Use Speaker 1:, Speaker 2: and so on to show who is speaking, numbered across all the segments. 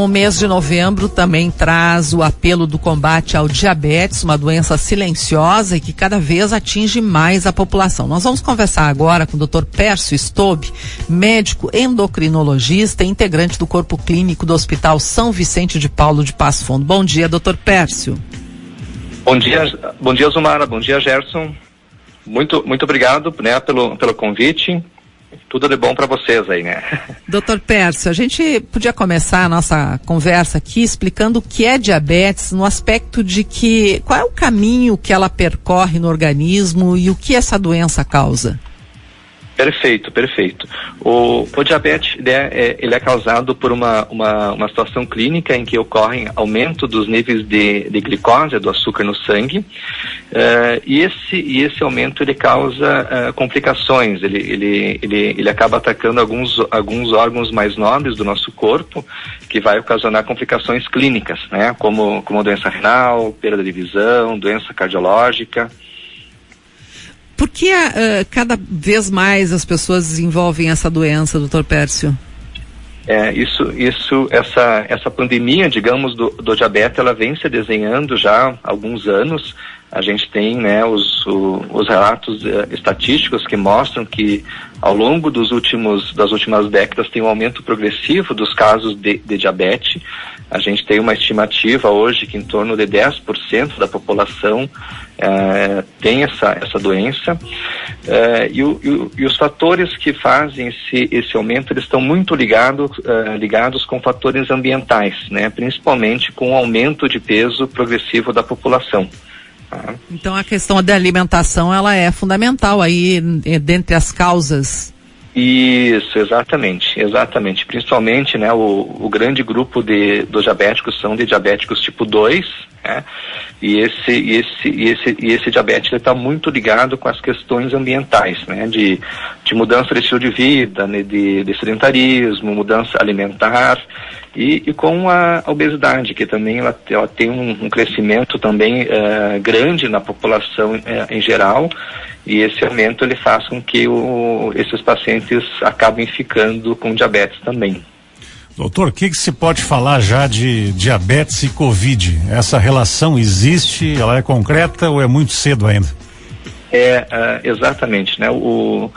Speaker 1: O mês de novembro também traz o apelo do combate ao diabetes, uma doença silenciosa e que cada vez atinge mais a população. Nós vamos conversar agora com o Dr. Pércio Stobe, médico endocrinologista e integrante do corpo clínico do Hospital São Vicente de Paulo de Passo Fundo. Bom dia, Dr. Pércio.
Speaker 2: Bom dia, bom dia, Zumara. Bom dia, Gerson. Muito, muito obrigado, né, pelo, pelo convite tudo de bom para vocês aí, né?
Speaker 1: Doutor Pércio, a gente podia começar a nossa conversa aqui explicando o que é diabetes no aspecto de que qual é o caminho que ela percorre no organismo e o que essa doença causa?
Speaker 2: Perfeito, perfeito. O, o diabetes ele é, ele é, causado por uma, uma, uma, situação clínica em que ocorre aumento dos níveis de, de glicose, do açúcar no sangue, uh, e, esse, e esse aumento ele causa uh, complicações, ele, ele, ele, ele acaba atacando alguns, alguns órgãos mais nobres do nosso corpo, que vai ocasionar complicações clínicas, né, como, como doença renal, perda de visão, doença cardiológica.
Speaker 1: Por que uh, cada vez mais as pessoas desenvolvem essa doença, doutor Pércio?
Speaker 2: É, isso, isso, essa, essa pandemia, digamos, do, do diabetes, ela vem se desenhando já há alguns anos. A gente tem, né, os, o, os relatos uh, estatísticos que mostram que ao longo dos últimos, das últimas décadas tem um aumento progressivo dos casos de, de diabetes. A gente tem uma estimativa hoje que em torno de 10% da população é, tem essa, essa doença. É, e, o, e, os fatores que fazem esse, esse aumento eles estão muito ligados, é, ligados com fatores ambientais, né? principalmente com o aumento de peso progressivo da população.
Speaker 1: Então a questão da alimentação ela é fundamental aí dentre as causas
Speaker 2: isso, exatamente, exatamente. Principalmente, né, o, o grande grupo de, dos diabéticos são de diabéticos tipo 2, né, e esse, e esse, e esse, e esse diabetes está muito ligado com as questões ambientais, né, de, de mudança de estilo de vida, né, de, de sedentarismo, mudança alimentar, e, e, com a obesidade, que também ela, ela tem um, um, crescimento também uh, grande na população uh, em geral, e esse aumento ele faz com que o, esses pacientes acabem ficando com diabetes também.
Speaker 3: Doutor, o que, que se pode falar já de diabetes e Covid? Essa relação existe? Ela é concreta ou é muito cedo ainda?
Speaker 2: É, uh, exatamente, né? O,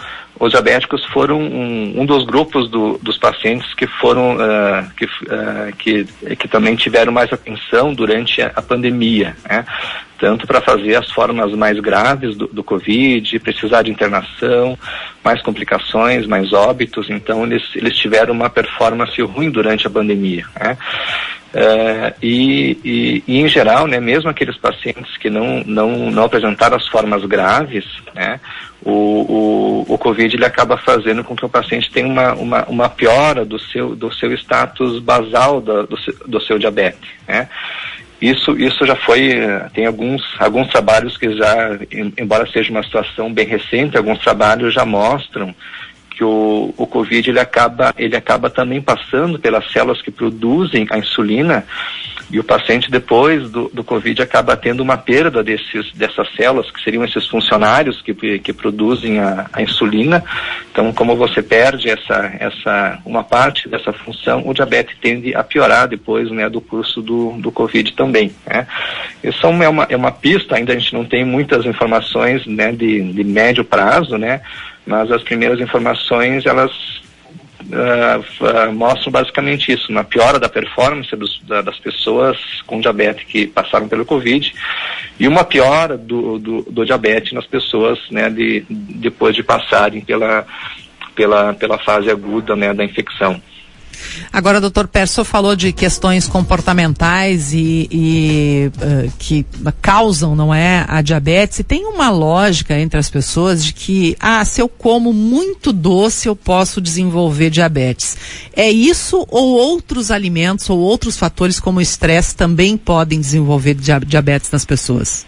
Speaker 2: os diabéticos foram um, um dos grupos do, dos pacientes que foram uh, que, uh, que, que também tiveram mais atenção durante a, a pandemia, né? tanto para fazer as formas mais graves do, do Covid, precisar de internação, mais complicações, mais óbitos, então eles, eles tiveram uma performance ruim durante a pandemia. Né? Uh, e, e, e, em geral, né, mesmo aqueles pacientes que não, não, não apresentaram as formas graves, né, o, o, o Covid ele acaba fazendo com que o paciente tenha uma, uma, uma piora do seu, do seu status basal do, do, seu, do seu diabetes. Né? Isso, isso já foi, tem alguns, alguns trabalhos que já, embora seja uma situação bem recente, alguns trabalhos já mostram que o, o Covid ele acaba, ele acaba também passando pelas células que produzem a insulina e o paciente depois do, do Covid acaba tendo uma perda desses, dessas células, que seriam esses funcionários que, que produzem a, a insulina. Então, como você perde essa, essa, uma parte dessa função, o diabetes tende a piorar depois né, do curso do, do Covid também. Né? Isso é uma, é uma pista, ainda a gente não tem muitas informações né, de, de médio prazo, né? Mas as primeiras informações elas uh, uh, mostram basicamente isso, uma piora da performance dos, da, das pessoas com diabetes que passaram pelo Covid e uma piora do, do, do diabetes nas pessoas né, de, depois de passarem pela, pela, pela fase aguda né, da infecção.
Speaker 1: Agora, doutor Perso falou de questões comportamentais e, e uh, que causam, não é, a diabetes. E tem uma lógica entre as pessoas de que, ah, se eu como muito doce, eu posso desenvolver diabetes. É isso ou outros alimentos ou outros fatores como o estresse também podem desenvolver diabetes nas pessoas?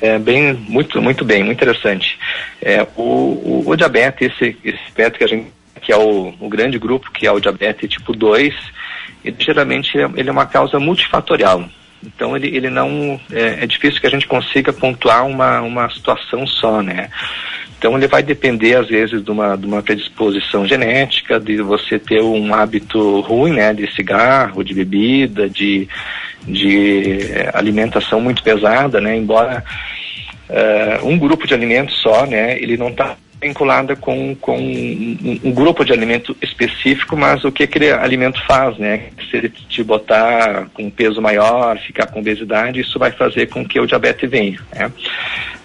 Speaker 2: É bem, muito, muito bem, muito interessante. É, o, o, o diabetes, esse, esse aspecto que a gente que é o, o grande grupo, que é o diabetes tipo 2, ele geralmente é, ele é uma causa multifatorial. Então ele, ele não é, é difícil que a gente consiga pontuar uma, uma situação só, né? Então ele vai depender às vezes de uma, de uma predisposição genética, de você ter um hábito ruim, né, de cigarro, de bebida, de, de alimentação muito pesada, né, embora uh, um grupo de alimentos só, né, ele não está vinculada com, com um, um, grupo de alimento específico, mas o que aquele alimento faz, né? Se ele te botar com um peso maior, ficar com obesidade, isso vai fazer com que o diabetes venha, né?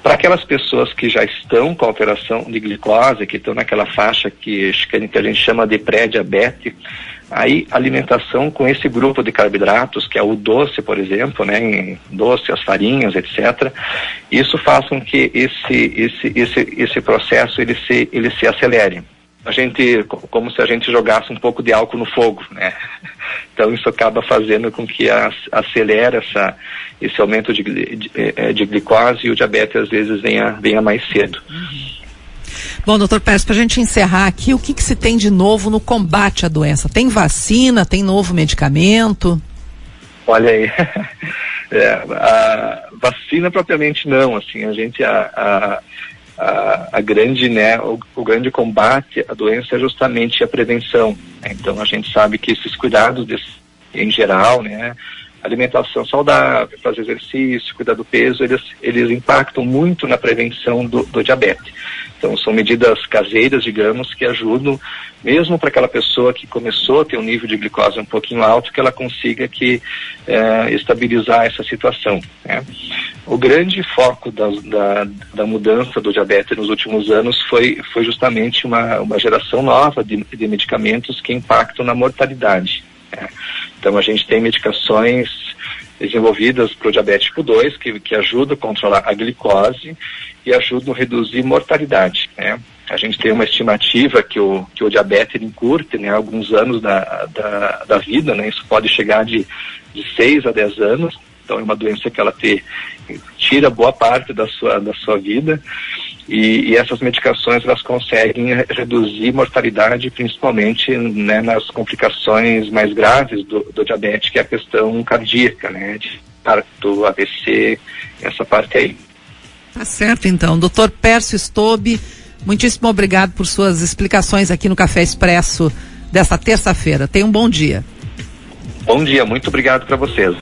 Speaker 2: Para aquelas pessoas que já estão com alteração de glicose, que estão naquela faixa que, que a gente chama de pré-diabetes, Aí, alimentação com esse grupo de carboidratos, que é o doce, por exemplo, né, doce, as farinhas, etc. Isso faz com que esse, esse, esse, esse processo ele se, ele se acelere. A gente, como se a gente jogasse um pouco de álcool no fogo, né? Então isso acaba fazendo com que acelere essa, esse aumento de, de, eh, de, glicose e o diabetes às vezes venha, venha mais cedo. Uhum.
Speaker 1: Bom, doutor Pérez, para a gente encerrar aqui, o que, que se tem de novo no combate à doença? Tem vacina? Tem novo medicamento?
Speaker 2: Olha aí, é, a vacina propriamente não, assim, a gente, a, a, a, a grande, né, o, o, grande combate à doença é justamente a prevenção, né? então a gente sabe que esses cuidados em geral, né, alimentação saudável, fazer exercício, cuidar do peso, eles, eles impactam muito na prevenção do, do diabetes. Então, são medidas caseiras, digamos, que ajudam, mesmo para aquela pessoa que começou a ter um nível de glicose um pouquinho alto, que ela consiga que, é, estabilizar essa situação. Né? O grande foco da, da, da, mudança do diabetes nos últimos anos foi, foi justamente uma, uma geração nova de, de medicamentos que impactam na mortalidade. Então, a gente tem medicações desenvolvidas para o diabetes tipo 2, que, que ajudam a controlar a glicose e ajudam a reduzir mortalidade. Né? A gente tem uma estimativa que o, que o diabetes encurte né, alguns anos da, da, da vida, né? isso pode chegar de, de 6 a 10 anos, então é uma doença que ela te, tira boa parte da sua, da sua vida e, e, essas medicações elas conseguem reduzir mortalidade, principalmente né, nas complicações mais graves do, do, diabetes, que é a questão cardíaca, né, de do AVC, essa parte aí.
Speaker 1: Tá certo, então. Doutor Pércio Stobe, muitíssimo obrigado por suas explicações aqui no Café Expresso desta terça-feira. Tenha um bom dia.
Speaker 2: Bom dia, muito obrigado para vocês.